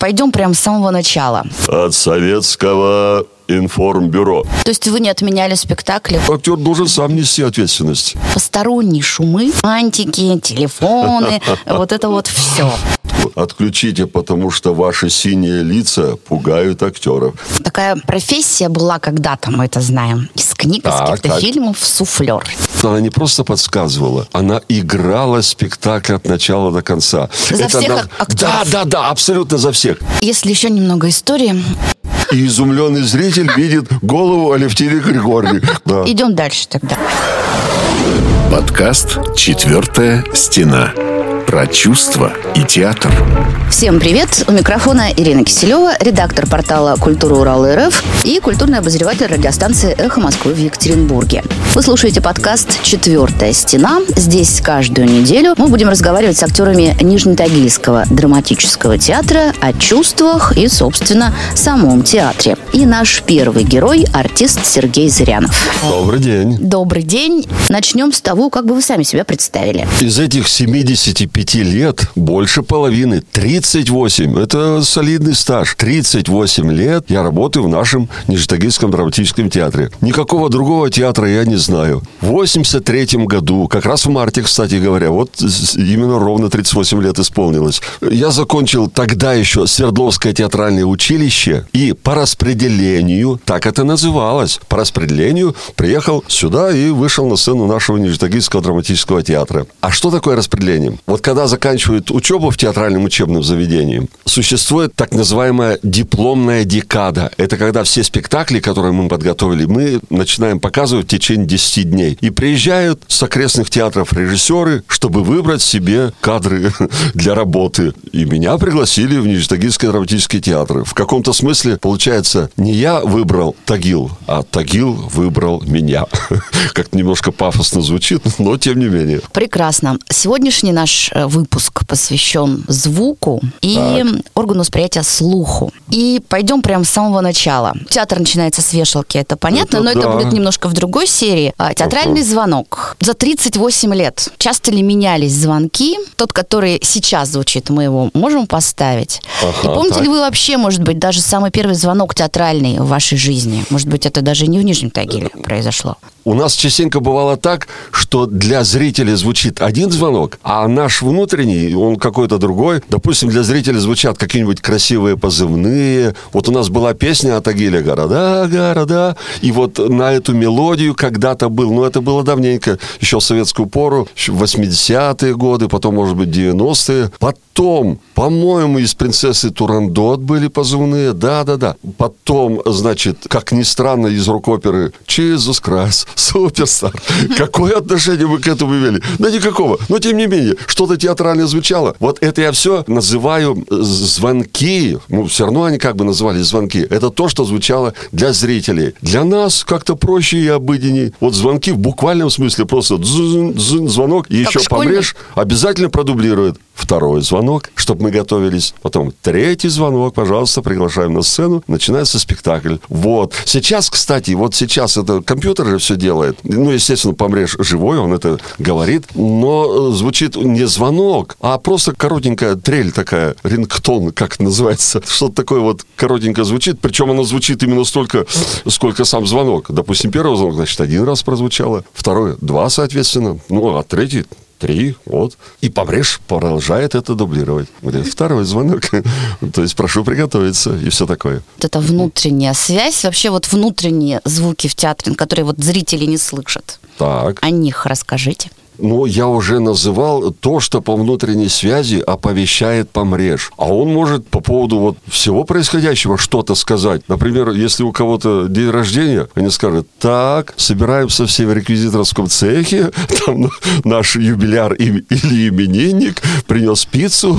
Пойдем прямо с самого начала. От советского информбюро. То есть вы не отменяли спектакли? Актер должен сам нести ответственность. Посторонние шумы, антики, телефоны, вот это вот все. Отключите, потому что ваши синие лица пугают актеров. Такая профессия была когда-то, мы это знаем. Из книг, из Так, каких-то так. фильмов, суфлер. Она не просто подсказывала, она играла спектакль от начала до конца. За всех на- ак- актеров. Да, да, да, абсолютно за всех. Если еще немного истории, И изумленный зритель видит голову Алевтины Григорьевны. Да. идем дальше тогда. Подкаст «Четвертая стена». Про чувства и театр. Всем привет! У микрофона Ирина Киселева, редактор портала «Культура Урала РФ» и культурный обозреватель радиостанции «Эхо Москвы» в Екатеринбурге. Вы слушаете подкаст «Четвертая стена». Здесь каждую неделю мы будем разговаривать с актерами Нижнетагильского драматического театра о чувствах и, собственно, самом театре. И наш первый герой – артист Сергей Зырянов. Добрый день. Добрый день. Начнем с того, как бы вы сами себя представили. Из этих 75 лет больше половины, 38, это солидный стаж. 38 лет я работаю в нашем Нижнетагильском драматическом театре. Никакого другого театра я не знаю. В 83 году, как раз в марте, кстати говоря, вот именно ровно 38 лет исполнилось. Я закончил тогда еще Свердловское театральное училище и по распределению, так это называлось, по распределению приехал сюда и вышел на сцену нашего Нижнетагильского драматического театра. А что такое распределение? Вот когда заканчивают учебу в театральном учебном заведении, существует так называемая дипломная декада. Это когда все спектакли, которые мы подготовили, мы начинаем показывать в течение 10 дней. И приезжают с окрестных театров режиссеры, чтобы выбрать себе кадры для работы. И меня пригласили в Нижнетагильский драматический театр. В каком-то смысле, получается, не я выбрал Тагил, а Тагил выбрал меня. Как немножко пафосно звучит, но тем не менее. Прекрасно. Сегодняшний наш э, выпуск посвящен звуку и органу восприятия слуху. И пойдем прямо с самого начала. Театр начинается с вешалки, это понятно, Это но это да. будет немножко в другой серии. А, Театральный звонок. За 38 лет часто ли менялись звонки? Тот, который сейчас звучит, мы его можем поставить. И Ага, помните так. ли вы вообще, может быть, даже самый первый звонок театральный в вашей жизни? Может быть, это даже не в Нижнем Тагиле произошло? У нас частенько бывало так, что для зрителя звучит один звонок, а наш внутренний, он какой-то другой. Допустим, для зрителя звучат какие-нибудь красивые позывные. Вот у нас была песня от Агиля «Города, города». И вот на эту мелодию когда-то был, но это было давненько, еще в советскую пору, еще в 80-е годы, потом, может быть, 90-е. Потом, по-моему, из «Принцессы Турандот» были позывные. Да-да-да. Потом, значит, как ни странно, из рок-оперы «Jesus Christ», «Суперстар». Какое отношение вы к этому имели? Да никакого. Но, тем не менее, что-то театрально звучало. Вот это я все называю э, звонки. Ну, все равно они как бы назывались звонки. Это то, что звучало для зрителей. Для нас как-то проще и обыденней. Вот звонки в буквальном смысле просто звонок. И Как еще школьник. помрешь, обязательно продублирует. Второй звонок, чтобы мы готовились. Потом третий звонок, пожалуйста, приглашаем на сцену. Начинается спектакль. Вот. Сейчас, кстати, вот сейчас это компьютер же все делает. Ну, естественно, помрешь живой, он это говорит. Но э, звучит не звонок, а просто коротенькая трель такая, рингтон, как называется. Что-то такое вот коротенько звучит. Причем оно звучит именно столько, сколько сам звонок. Допустим, первый звонок, значит, один раз прозвучало. Второй, два, соответственно. Ну, а третий Три, вот. И помрешь продолжает это дублировать. Говорит, второй звонок. То есть прошу приготовиться и все такое. Вот эта внутренняя связь, вообще вот внутренние звуки в театре, которые вот зрители не слышат. Так. О них расскажите. Ну, я уже называл то, что по внутренней связи оповещает помреж. А он может по поводу вот всего происходящего что-то сказать. Например, если у кого-то день рождения, они скажут, так, собираемся все в реквизиторском цехе, там наш юбиляр или именинник принес пиццу,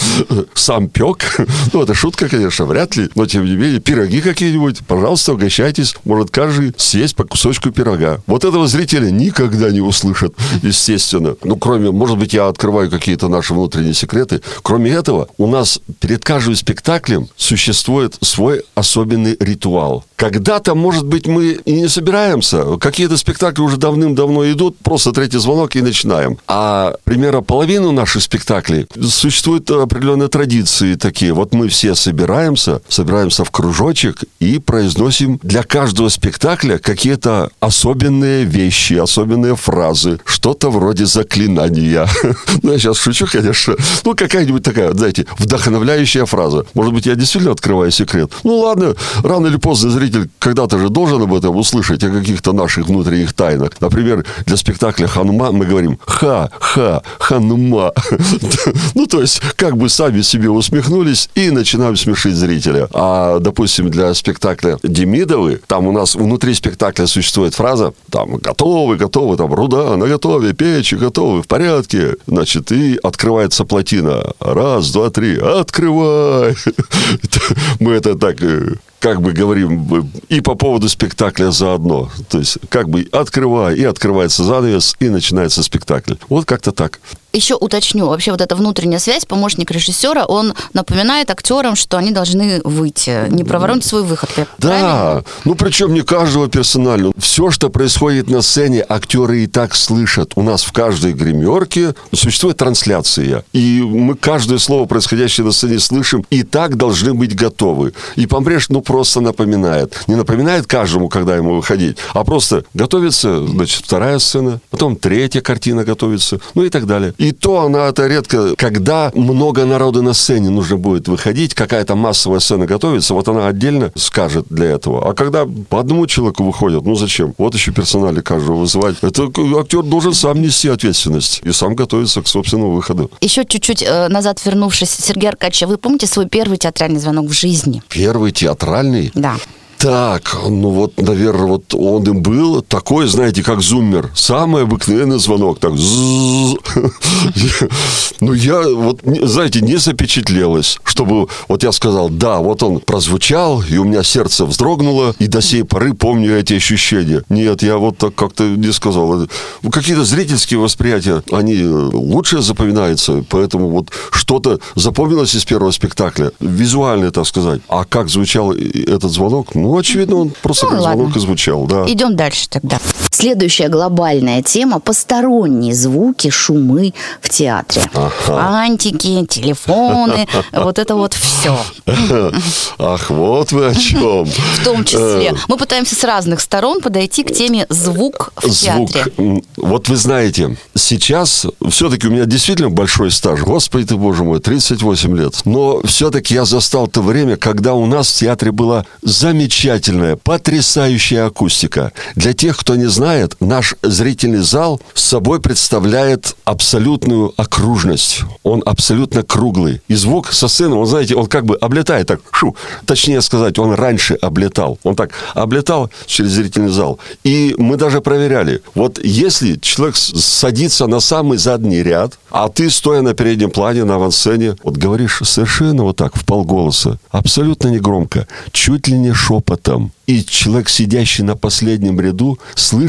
сам пек. Ну, это шутка, конечно, вряд ли, но тем не менее, пироги какие-нибудь, пожалуйста, угощайтесь. Может, каждый съесть по кусочку пирога. Вот этого зрителя никогда не услышат, естественно. Ну, кроме, может быть, я открываю какие-то наши внутренние секреты. Кроме этого, у нас перед каждым спектаклем существует свой особенный ритуал. Когда-то, может быть, мы и не собираемся. Какие-то спектакли уже давным-давно идут, просто третий звонок и начинаем. А примерно половину наших спектаклей существуют определенные традиции такие. Вот мы все собираемся, собираемся в кружочек и произносим для каждого спектакля какие-то особенные вещи, особенные фразы, что-то вроде заклинания. Ну, я сейчас шучу, конечно. Ну, какая-нибудь такая, знаете, вдохновляющая фраза. Может быть, я действительно открываю секрет. Ну, ладно, рано или поздно зритель когда-то же должен об этом услышать, о каких-то наших внутренних тайнах. Например, для спектакля «Ханума» мы говорим «ха, ха, ханума». Ну, то есть, как бы сами себе усмехнулись и начинаем смешить зрителя. А, допустим, для спектакля «Демидовы», там у нас внутри спектакля существует фраза, там, готовы, готовы, там, руда на готове, печи готовы, в порядке. Значит, и открывается плотина. Раз, два, три, открывай. Мы это так э, как бы говорим, и по поводу спектакля заодно. То есть, как бы открывай, и открывается занавес, и начинается спектакль. Вот как-то так. Еще уточню, вообще вот эта внутренняя связь, помощник режиссера, он напоминает актерам, что они должны выйти, не проворонить свой выход. Да, правильно? ну причем не каждого персонально. Все, что происходит на сцене, актеры и так слышат. У нас в каждой гримерке существует трансляция. И мы каждое слово, происходящее на сцене, слышим, и так должны быть готовы. И Помбреш, ну, просто напоминает. Не напоминает каждому, когда ему выходить, а просто готовится, значит, вторая сцена, потом третья картина готовится, ну и так далее. И то она это редко, когда много народу на сцене нужно будет выходить, какая-то массовая сцена готовится, вот она отдельно скажет для этого. А когда по одному человеку выходят, ну зачем? Вот еще персонали каждого вызывать. Это актер должен сам нести ответственность и сам готовиться к собственному выходу. Еще чуть-чуть э, назад вернувшись, Сергей Аркадьевич, вы помните свой первый театральный звонок в жизни? Первый театральный? Да. Так, ну вот, наверное, вот он им был такой, знаете, как зуммер. Самый обыкновенный звонок. Так, ну, я вот, знаете, не запечатлелось, чтобы вот я сказал, да, вот он прозвучал, и у меня сердце вздрогнуло, и до сей поры помню эти ощущения. Нет, я вот так как-то не сказал. Какие-то зрительские восприятия, они лучше запоминаются, поэтому вот что-то запомнилось из первого спектакля, визуально, так сказать. А как звучал этот звонок, ну, ну, очевидно, он просто ну, как ладно. звонок и звучал, да. Идем дальше тогда. Следующая глобальная тема – посторонние звуки, шумы в театре. Ага. Антики, телефоны, вот это вот все. Ах, вот вы о чем. В том числе. Э. Мы пытаемся с разных сторон подойти к теме звук в театре. Вот вы знаете, сейчас все-таки у меня действительно большой стаж. Господи ты, боже мой, 38 лет. Но все-таки я застал то время, когда у нас в театре была замечательная, потрясающая акустика. Для тех, кто не знает, знает, наш зрительный зал с собой представляет абсолютную окружность. Он абсолютно круглый. И звук со сцены, он, знаете, он как бы облетает так, шу, точнее сказать, он раньше облетал. Он так облетал через зрительный зал. И мы даже проверяли. Вот если человек садится на самый задний ряд, а ты, стоя на переднем плане, на авансцене, вот говоришь совершенно вот так, в полголоса, абсолютно негромко, чуть ли не шепотом, и человек, сидящий на последнем ряду,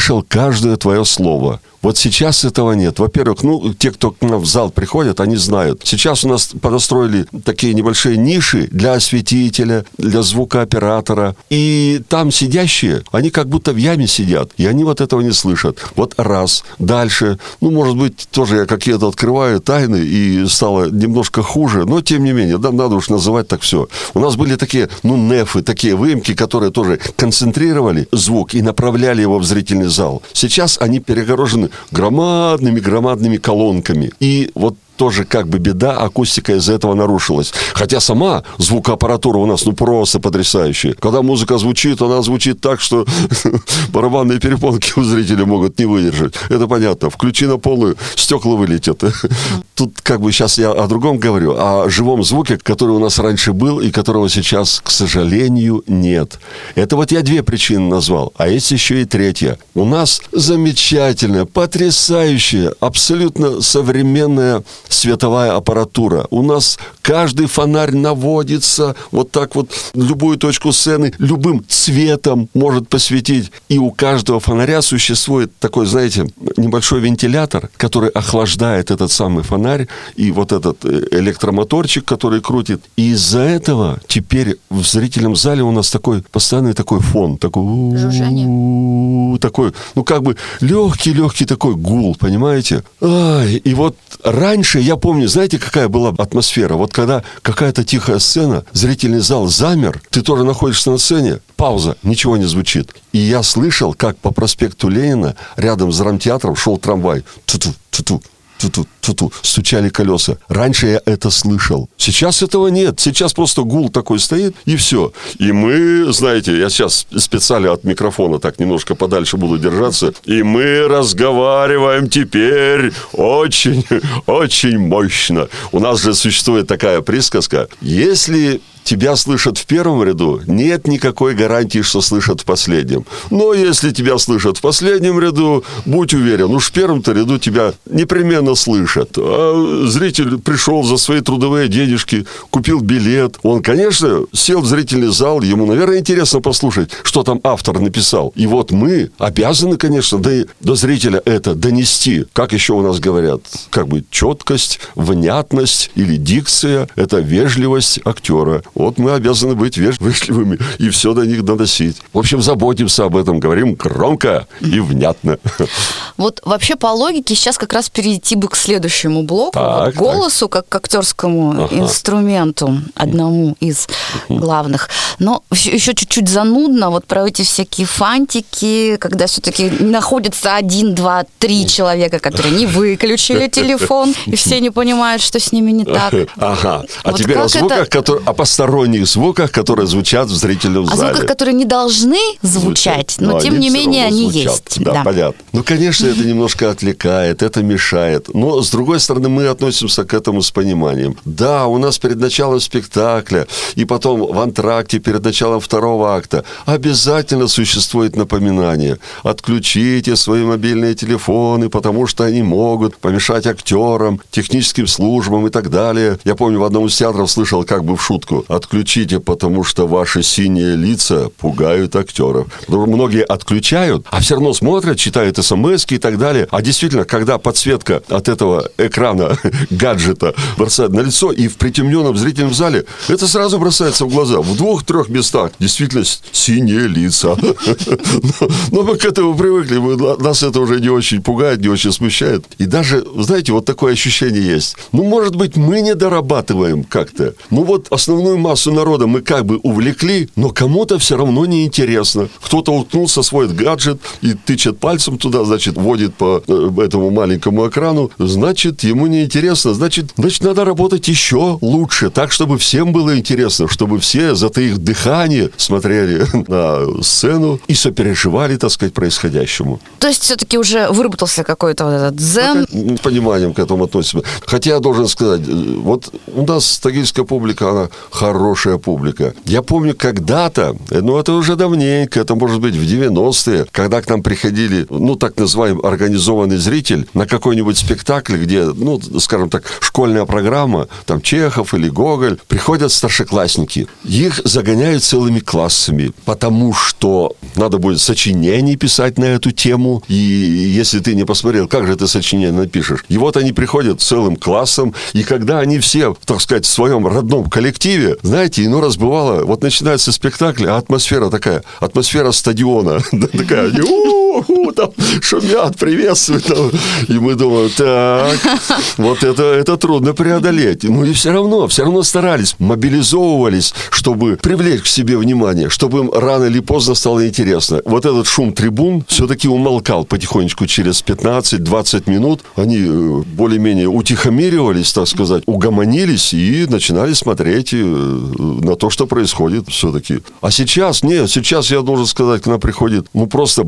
слышал каждое твое слово. Вот сейчас этого нет. Во-первых, ну, те, кто к нам в зал приходят, они знают. Сейчас у нас подостроили такие небольшие ниши для осветителя, для звукооператора. И там сидящие, они как будто в яме сидят, и они вот этого не слышат. Вот раз. Дальше. Ну, может быть, тоже я какие-то открываю тайны, и стало немножко хуже, но тем не менее, да, надо уж называть так все. У нас были такие, ну, нефы, такие выемки, которые тоже концентрировали звук и направляли его в зрительный зал. Сейчас они перегорожены громадными-громадными колонками. И вот тоже как бы беда, акустика из-за этого нарушилась. Хотя сама звукоаппаратура у нас ну просто потрясающая. Когда музыка звучит, она звучит так, что барабанные перепонки у зрителя могут не выдержать. Это понятно. Включи на полную, стекла вылетят. Тут как бы сейчас я о другом говорю, о живом звуке, который у нас раньше был и которого сейчас, к сожалению, нет. Это вот я две причины назвал. А есть еще и третья. У нас замечательная, потрясающая, абсолютно современная световая аппаратура. У нас каждый фонарь наводится вот так вот любую точку сцены любым цветом может посветить. И у каждого фонаря существует такой, знаете, небольшой вентилятор, который охлаждает этот самый фонарь и вот этот э, электромоторчик, который крутит. И из-за этого теперь в зрительном зале у нас такой постоянный такой фон, такой... Жужжание. Такой, ну как бы легкий-легкий такой гул, понимаете? Ай, и вот раньше, я помню, знаете, какая была атмосфера? Вот когда какая-то тихая сцена, зрительный зал замер, ты тоже находишься на сцене, пауза, ничего не звучит. И я слышал, как по проспекту Ленина рядом с драмтеатром шел трамвай. Ту-ту, ту-ту, ту-ту, ту-ту, стучали колеса. Раньше я это слышал. Сейчас этого нет. Сейчас просто гул такой стоит, и все. И мы, знаете, я сейчас специально от микрофона так немножко подальше буду держаться, и мы разговариваем теперь очень, очень мощно. У нас же существует такая присказка. Если тебя слышат в первом ряду, нет никакой гарантии, что слышат в последнем. Но если тебя слышат в последнем ряду, будь уверен, уж в первом-то ряду тебя непременно слышат. А зритель пришел за свои трудовые денежки, купил билет. Он, конечно, сел в зрительный зал, ему, наверное, интересно послушать, что там автор написал. И вот мы обязаны, конечно, до, до зрителя это донести. Как еще у нас говорят? Как бы четкость, внятность или дикция – это вежливость актера. Вот мы обязаны быть вежливыми и все до них доносить. В общем, заботимся об этом, говорим громко и внятно. Вот вообще по логике сейчас как раз перейти бы к следующему блоку, Так, вот голосу как к актерскому Ага. инструменту, одному из главных. Но еще, чуть-чуть занудно вот про эти всякие фантики, когда все-таки находится один, два, три человека, которые не выключили телефон, и все не понимают, что с ними не так. Ага. А Вот теперь о как это- звуках, которые, посторонних звуках, которые звучат в зрительном О зале. звуках, которые не должны звучать, но Ну, тем не менее они звучат. есть. Да, понятно. Ну, конечно, это немножко отвлекает, это мешает. Но, с другой стороны, мы относимся к этому с пониманием. Да, у нас перед началом спектакля и потом в антракте перед началом второго акта обязательно существует напоминание. Отключите свои мобильные телефоны, потому что они могут помешать актерам, техническим службам и так далее. Я помню, в одном из театров слышал как бы в шутку. Отключите, потому что ваши синие лица пугают актеров. Многие отключают, а все равно смотрят, читают смс и так далее. А действительно, когда подсветка от этого экрана, гаджета бросает на лицо и в притемненном зрительном зале, это сразу бросается в глаза. В двух-трех местах действительно синие лица. Но- мы к этому привыкли, нас это уже не очень пугает, не очень смущает. И даже, знаете, вот такое ощущение есть. Ну, может быть, мы не дорабатываем как-то. Ну, вот основную массу народа мы как бы увлекли, но кому-то все равно неинтересно. Кто-то уткнулся свой гаджет и тычет пальцем туда, значит, водит по э, этому маленькому экрану, значит, ему неинтересно, значит, значит, надо работать еще лучше, так, чтобы всем было интересно, чтобы все, затаив дыхание, смотрели на сцену и сопереживали, так сказать, происходящему. То есть все-таки уже выработался какой-то вот этот дзен. С пониманием к этому относимся. Хотя я должен сказать, э, вот у нас тагильская публика, она хорошая публика. Я помню когда-то, ну это уже давненько, это может быть в 90-е, когда к нам приходили, ну так называемый организованный зритель на какой-нибудь спектакль, где, ну, скажем так, школьная программа, там Чехов или Гоголь, приходят старшеклассники. Их загоняют целыми классами, потому что надо будет сочинение писать на эту тему, и если ты не посмотрел, как же ты сочинение напишешь. И вот они приходят целым классом, и когда они все, так сказать, в своем родном коллективе, знаете, иной раз бывало, вот начинается спектакль, а атмосфера такая, атмосфера стадиона, такая, «У-ху», там шумят, приветствуют, там. и мы думаем, так, вот это, это трудно преодолеть. Ну и все равно, все равно старались, мобилизовывались, чтобы привлечь к себе внимание, чтобы им рано или поздно стало интересно. Вот этот шум трибун все-таки умолкал потихонечку через 15-20 минут. Они э, более-менее утихомиривались, так сказать, угомонились и начинали смотреть э, на то, что происходит все-таки. А сейчас, нет, сейчас, я должен сказать, к нам приходит, ну, просто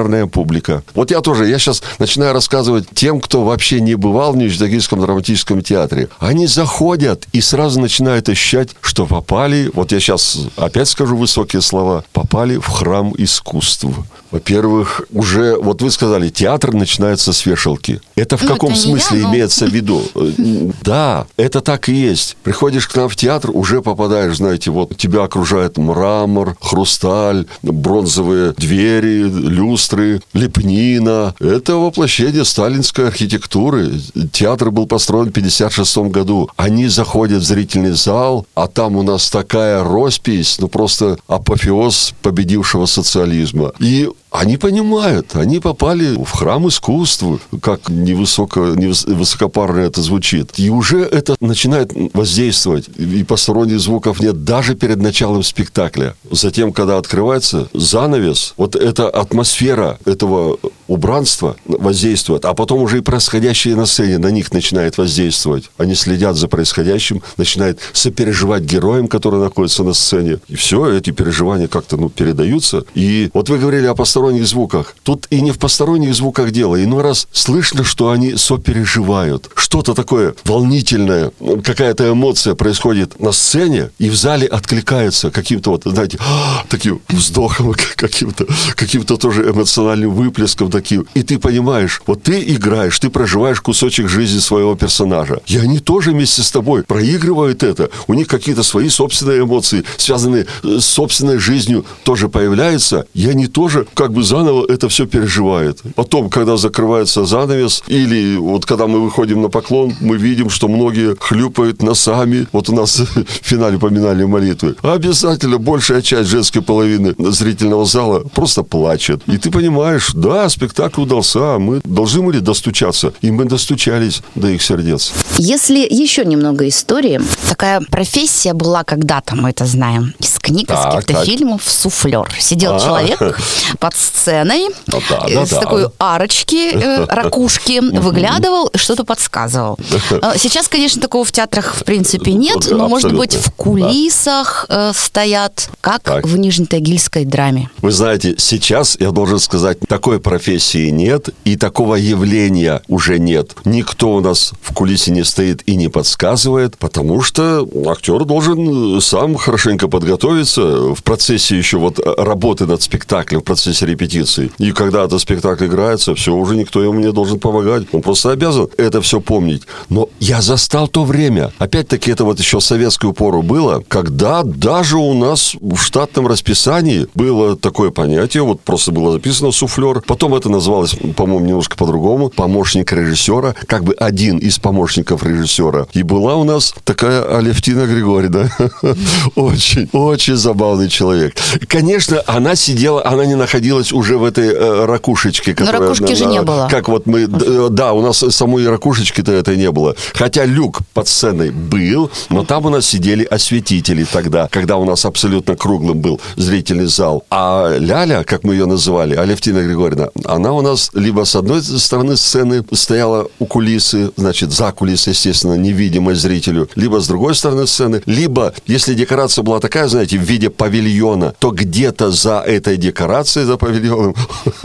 благодарная публика. Вот я тоже, я сейчас начинаю рассказывать тем, кто вообще не бывал в Нижнетагильском драматическом театре. Они заходят и сразу начинают ощущать, что попали, вот я сейчас опять скажу высокие слова, попали в храм искусств. Во-первых, уже, вот вы сказали, театр начинается с вешалки. Это в Ну, каком это смысле я, но- имеется в виду? Э, Да, это так и есть. Приходишь к нам в театр, уже попадаешь, знаете, вот тебя окружает мрамор, хрусталь, бронзовые двери, люстры, лепнина. Это воплощение сталинской архитектуры. Театр был построен в 56 году. Они заходят в зрительный зал, а там у нас такая роспись, ну просто апофеоз победившего социализма. И они понимают, они попали в храм искусства, как невысоко, невыс- высокопарно это звучит. И уже это начинает воздействовать, и посторонних звуков нет даже перед началом спектакля. Затем, когда открывается занавес, вот эта атмосфера этого убранства воздействует, а потом уже и происходящее на сцене на них начинает воздействовать. Они следят за происходящим, начинают сопереживать героям, которые находятся на сцене. И все, эти переживания как-то ну, передаются. И вот вы говорили о посторонних звуках. Тут и не в посторонних звуках дело. Иной раз слышно, что они сопереживают. Что-то такое волнительное, какая-то эмоция происходит на сцене, и в зале откликается каким-то вот, знаете, таким вздохом, каким-то, каким-то тоже эмоциональным выплеском таким. И ты понимаешь, вот ты играешь, ты проживаешь кусочек жизни своего персонажа. И они тоже вместе с тобой проигрывают это. У них какие-то свои собственные эмоции, связанные с собственной жизнью, тоже появляются. И они тоже как бы заново это все переживают. Потом, когда закрывается занавес, или вот когда мы выходим на поклон, мы видим, что многие хлюпают носами. Вот у нас в финале поминали молитвы. Обязательно большая часть женской половины зрительного зала просто плачет. И ты понимаешь, да, спектакль удался, а мы должны были достучаться. И мы достучались до их сердец. Если еще немного истории, такая профессия была когда-то, мы это знаем, из книг, из каких-то так. фильмов, суфлер. Сидел А. человек под сценой Ну да, э, да, с да. такой арочки, э, ракушки, выглядывал и что-то подсказывал. Э, Сейчас, конечно, такого в театрах в принципе нет, Да, но, может быть, в кулисах э, стоят, как Так. в Нижнетагильской драме. Вы знаете, сейчас, я должен сказать, такой профессии нет, и такого явления уже нет. Никто у нас в кулисе не стоит и не подсказывает, потому что актер должен сам хорошенько подготовиться в процессе еще вот э, работы над спектаклем, в процессе репетиции. И когда этот спектакль играется, все, уже никто ему не должен помогать. Он просто обязан это все помнить. Но я застал то время. Опять-таки, это вот еще в советскую пору было, когда даже у нас в штатном расписании было такое понятие, вот просто было записано суфлер. Потом это называлось, по-моему, немножко по-другому. Помощник режиссера, как бы один из помощников режиссера. И была у нас такая Алевтина Григорьевна. Очень, очень забавный человек. Конечно, она сидела, она не находилась уже в этой э, ракушечке. которая ракушки на- же на- не было. Как вот мы, д- э, да, у нас самой ракушечки-то это не было. Хотя люк под сценой был, но там у нас сидели осветители тогда, когда у нас абсолютно круглым был зрительный зал. А Ляля, как мы ее называли, Алевтина Григорьевна, она у нас либо с одной стороны сцены стояла у кулисы, значит, за кулисой, естественно, невидимой зрителю, либо с другой стороны сцены, либо, если декорация была такая, знаете, в виде павильона, то где-то за этой декорацией, за павильоном,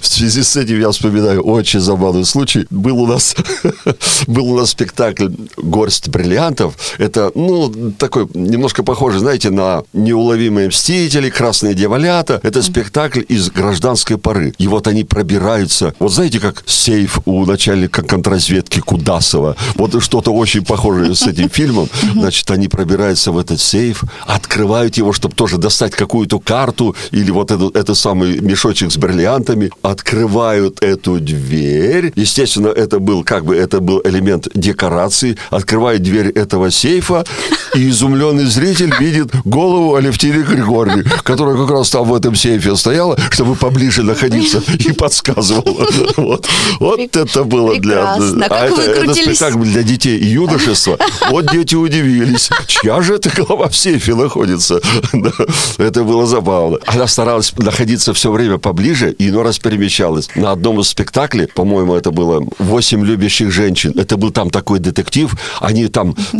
в связи с этим я вспоминаю очень забавный случай. Был у нас, был у нас спектакль «Горсть бриллиантов». Это, ну, такой немножко похожий, знаете, на «Неуловимые мстители», «Красные дьяволята». Это спектакль из гражданской поры. И вот они пробираются. Вот знаете, как сейф у начальника контрразведки Кудасова. Вот что-то очень похожее с этим фильмом. Значит, они пробираются в этот сейф, открывают его, чтобы тоже достать какую-то карту или вот этот, этот самый мешочек с бриллиантами, открывают эту дверь. Естественно, это был как бы это был элемент декорации. Открывает дверь этого сейфа, и изумленный зритель видит голову Алевтины Григорьевны, которая как раз там в этом сейфе стояла, чтобы поближе находиться и подсказывала. Вот, вот это было для... Прекрасно. А Как это, это спектакль для детей и юношества. Вот дети удивились. Чья же эта голова в сейфе находится? Это было забавно. Она старалась находиться все время поближе и иной раз перемещалась. На одном из спектаклей, по-моему, это было «Восемь любящих женщин». Это был там такой детектив. Они там э,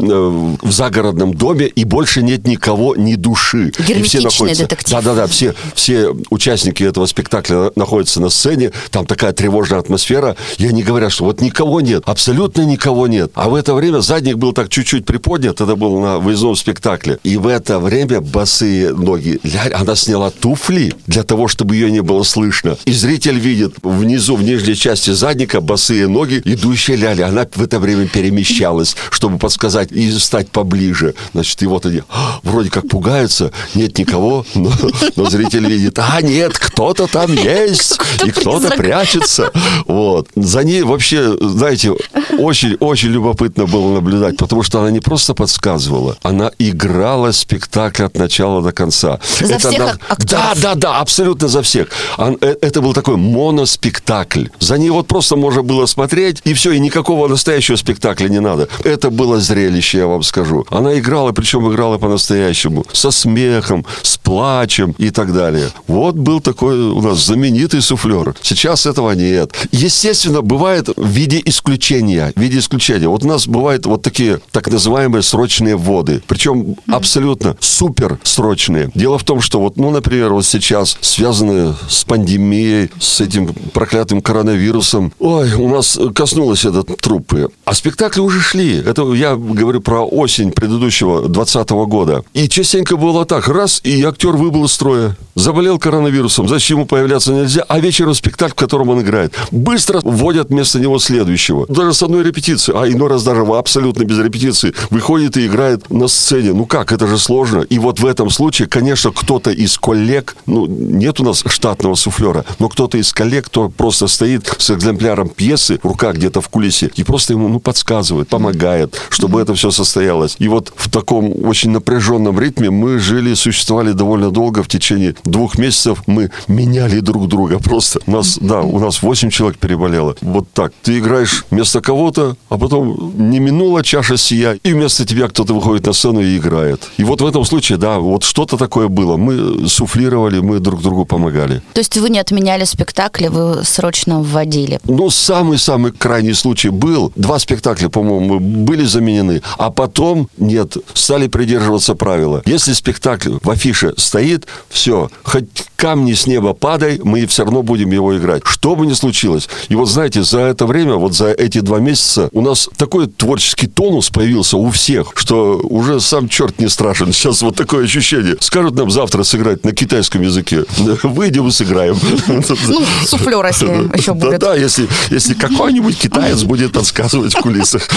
в загородном доме, и больше нет никого, ни души. И все Герметичный находятся- детектив. Да-да-да, все, все участники этого спектакля находятся на сцене, сцене, там такая тревожная атмосфера, и они говорят, что вот никого нет, абсолютно никого нет. А в это время задник был так чуть-чуть приподнят, это был на выездном спектакле. И в это время босые ноги, она сняла туфли для того, чтобы ее не было слышно. И зритель видит внизу, в нижней части задника, босые ноги, идущие ляли. Она в это время перемещалась, чтобы подсказать и стать поближе. Значит, и вот они «А, вроде как пугаются, нет никого, но, но зритель видит, а нет, кто-то там есть, и кто-то прячется. Вот. За ней вообще, знаете, очень-очень любопытно было наблюдать, потому что она не просто подсказывала, она играла спектакль от начала до конца. За это всех она... актеров? Да, да, да, абсолютно за всех. Э, это был такой моноспектакль. За ней вот просто можно было смотреть, и все, и никакого настоящего спектакля не надо. Это было зрелище, я вам скажу. Она играла, причем играла по-настоящему. Со смехом, с плачем и так далее. Вот был такой у нас знаменитый суфлер. Сейчас этого нет. Естественно, бывает в виде исключения. В виде исключения. Вот у нас бывают вот такие так называемые срочные вводы. Причем абсолютно супер срочные. Дело в том, что вот, ну, например, вот сейчас связанные с пандемией, с этим проклятым коронавирусом, ой, у нас коснулось это трупы. А спектакли уже шли. Это я говорю про осень предыдущего 20 года. И частенько было так. Раз, и актер выбыл из строя. Заболел коронавирусом. Зачем ему появляться нельзя? А вечером спектакль, в котором он играет. Быстро вводят вместо него следующего. Даже с одной репетиции. А иной раз даже абсолютно без репетиции. Выходит и играет на сцене. Ну как, это же сложно. И вот в этом случае, конечно, кто-то из коллег, ну, нет у нас штатного суфлера, но кто-то из коллег, кто просто стоит с экземпляром пьесы в руках где-то в кулисе и просто ему, ну, подсказывает, помогает, чтобы это все состоялось. И вот в таком очень напряженном ритме мы жили, существовали довольно долго, в течение двух месяцев мы меняли друг друга просто. У нас, да, у нас 8 человек переболело. Вот так. Ты играешь вместо кого-то, а потом не минула чаша сия, и вместо тебя кто-то выходит на сцену и играет. И вот в этом случае, да, вот что-то такое было. Мы суфлировали, мы друг другу помогали. То есть вы не отменяли спектакли, вы срочно вводили? Ну, самый-самый крайний случай был. Два спектакля, по-моему, были заменены, а потом, нет, стали придерживаться правила. Если спектакль в афише стоит, все, хоть камни с неба падай, мы все равно будем его играть. Что бы ни случилось. И вот знаете, за это время, вот за эти два месяца у нас такой творческий тонус появился у всех, что уже сам черт не страшен. Сейчас вот такое ощущение. Скажут нам завтра сыграть на китайском языке. Выйдем и сыграем. Ну, суфлер, если еще будет. Да, да, если, если какой-нибудь китаец будет подсказывать в кулисах.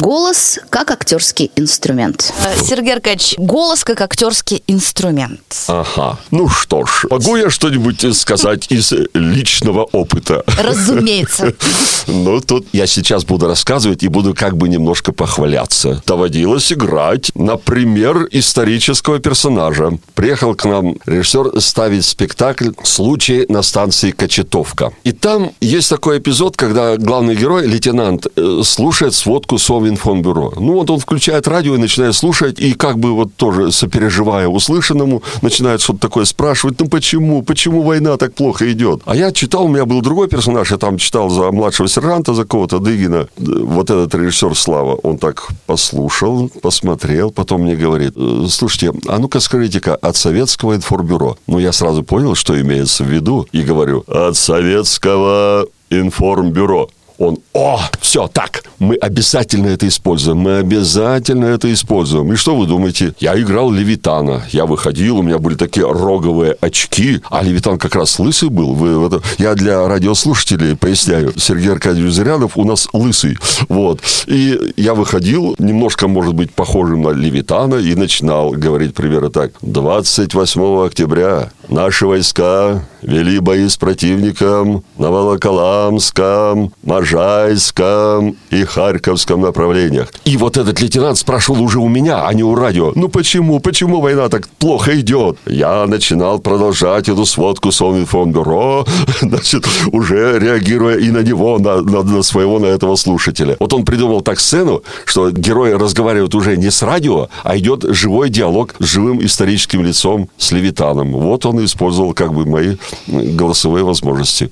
Голос как актерский инструмент. Сергей Аркадьевич, голос как актерский инструмент. Ага. Ну что ж, могу я что-нибудь сказать из личного опыта? Разумеется. Ну, тут я сейчас буду рассказывать и буду как бы немножко похваляться. Доводилось играть, например, исторического персонажа. Приехал к нам режиссер ставить спектакль «Случай на станции Кочетовка». И там есть такой эпизод, когда главный герой, лейтенант, э, слушает сводку Совинформбюро. Ну, вот он включает радио и начинает слушать, и как бы вот тоже сопереживая услышанному, начинает что-то такое спрашивать, ну почему, почему война так плохо идет? А я читал, у меня был другой персонаж, я там читал за младшего сержанта, за кого-то Дыгина. Вот этот режиссер Слава, он так послушал, посмотрел, потом мне говорит, «Э, слушайте, а ну-ка скажите-ка, от советского информбюро. Ну, я сразу понял, что имеется в виду, и говорю, от советского информбюро. Он, о, все, так, мы обязательно это используем, мы обязательно это используем. И что вы думаете? Я играл Левитана, я выходил, у меня были такие роговые очки, а Левитан как раз лысый был. Вы, это, я для радиослушателей поясняю, Сергей Аркадьевич Зырянов у нас лысый, вот. И я выходил, немножко, может быть, похожим на Левитана, и начинал говорить примерно так. 28 октября наши войска вели бои с противником на Волоколамском, Можайском и Харьковском направлениях. И вот этот лейтенант спрашивал уже у меня, а не у радио, ну почему, почему война так плохо идет? Я начинал продолжать эту сводку Совинформбюро, значит, уже реагируя и на него, на, на, на своего, на этого слушателя. Вот он придумал так сцену, что герои разговаривают уже не с радио, а идет живой диалог с живым историческим лицом, с Левитаном. Вот он использовал как бы мои голосовые возможности.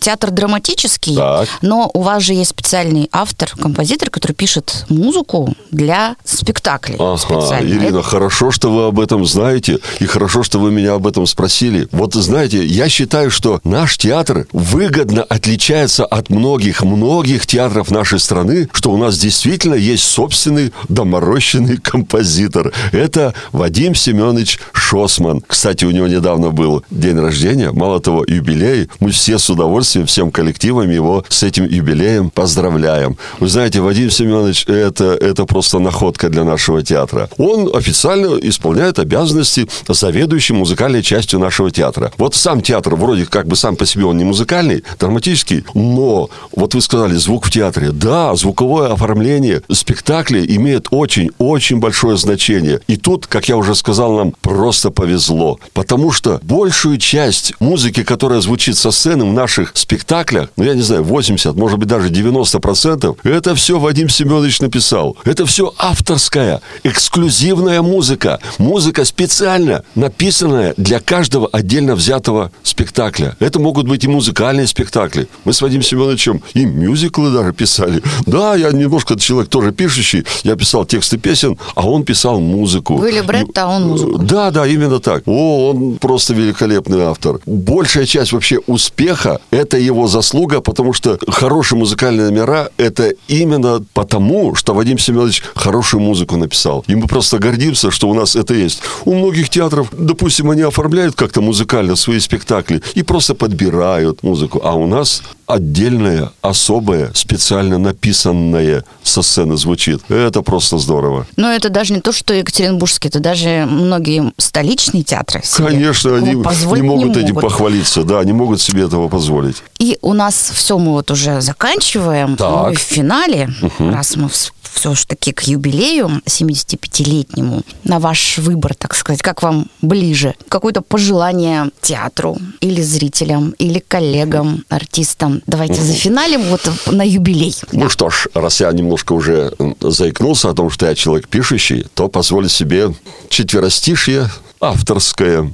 Театр драматический, Так. но у вас же есть специальный автор, композитор, который пишет музыку для спектаклей. Ага. Ирина, хорошо, что вы об этом знаете, и хорошо, что вы меня об этом спросили. Вот знаете, я считаю, что наш театр выгодно отличается от многих-многих театров нашей страны, что у нас действительно есть собственный доморощенный композитор. Это Вадим Семенович Шосман. Кстати, у него недавно был день рождения, мало того, юбилей. Мы все с удовольствием, всем коллективом его с этим юбилеем поздравляем. Вы знаете, Вадим Семенович, это, это просто находка для нашего театра. Он официально исполняет обязанности заведующей музыкальной частью нашего театра. Вот сам театр вроде как бы сам по себе он не музыкальный, драматический, но вот вы сказали, звук в театре. Да, звуковое оформление спектакля имеет очень-очень большое значение. И тут, как я уже сказал, нам просто повезло. Потому что большую часть музыки, которая звучит со сцены в наших спектаклях, ну, я не знаю, 80, может быть, даже 90%, это все Вадим Семенович написал. Это все авторская, эксклюзивная музыка. Музыка специально написанная для каждого отдельно взятого спектакля. Это могут быть и музыкальные спектакли. Мы с Вадимом Семеновичем и мюзиклы даже писали. Да, я немножко человек тоже пишущий. Я писал тексты песен, а он писал музыку. Вы либретто, а он музыку. Да, да, именно так. О, он просто великолепный автор. Большая часть вообще успеха – это его заслуга, потому что хорошие музыкальные номера – это именно потому, что Вадим Семенович хорошую музыку написал. И мы просто гордимся, что у нас это есть. У многих театров, допустим, они оформляют как-то музыкально свои спектакли и просто подбирают музыку. А у нас отдельная, особая, специально написанная со сцены звучит. Это просто здорово. Но это даже не то, что екатеринбургский, это даже многие столичные театры. себе Конечно, они не могут этим могут. похвалиться, да, не могут себе этого позволить. И у нас все мы вот уже заканчиваем. Так. Мы в финале, раз мы все ж таки к юбилею 75-летнему, на ваш выбор, так сказать, как вам ближе? Какое-то пожелание театру или зрителям, или коллегам, артистам? Давайте зафиналим вот на юбилей. Ну Да. что ж, раз я немножко уже заикнулся о том, что я человек пишущий, то позволю себе четверостишье авторское.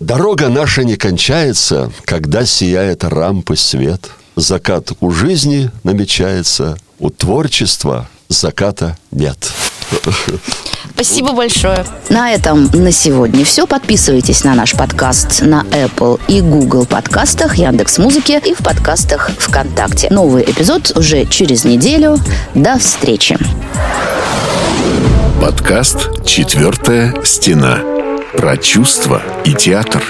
Дорога наша не кончается, когда сияет рампы свет. Закат у жизни намечается, у творчества заката нет. Спасибо большое. На этом на сегодня все. Подписывайтесь на наш подкаст на Apple и Google подкастах, Яндекс Музыке и в подкастах ВКонтакте. Новый эпизод уже через неделю. До встречи. Подкаст «Четвертая стена». Про чувства и театр.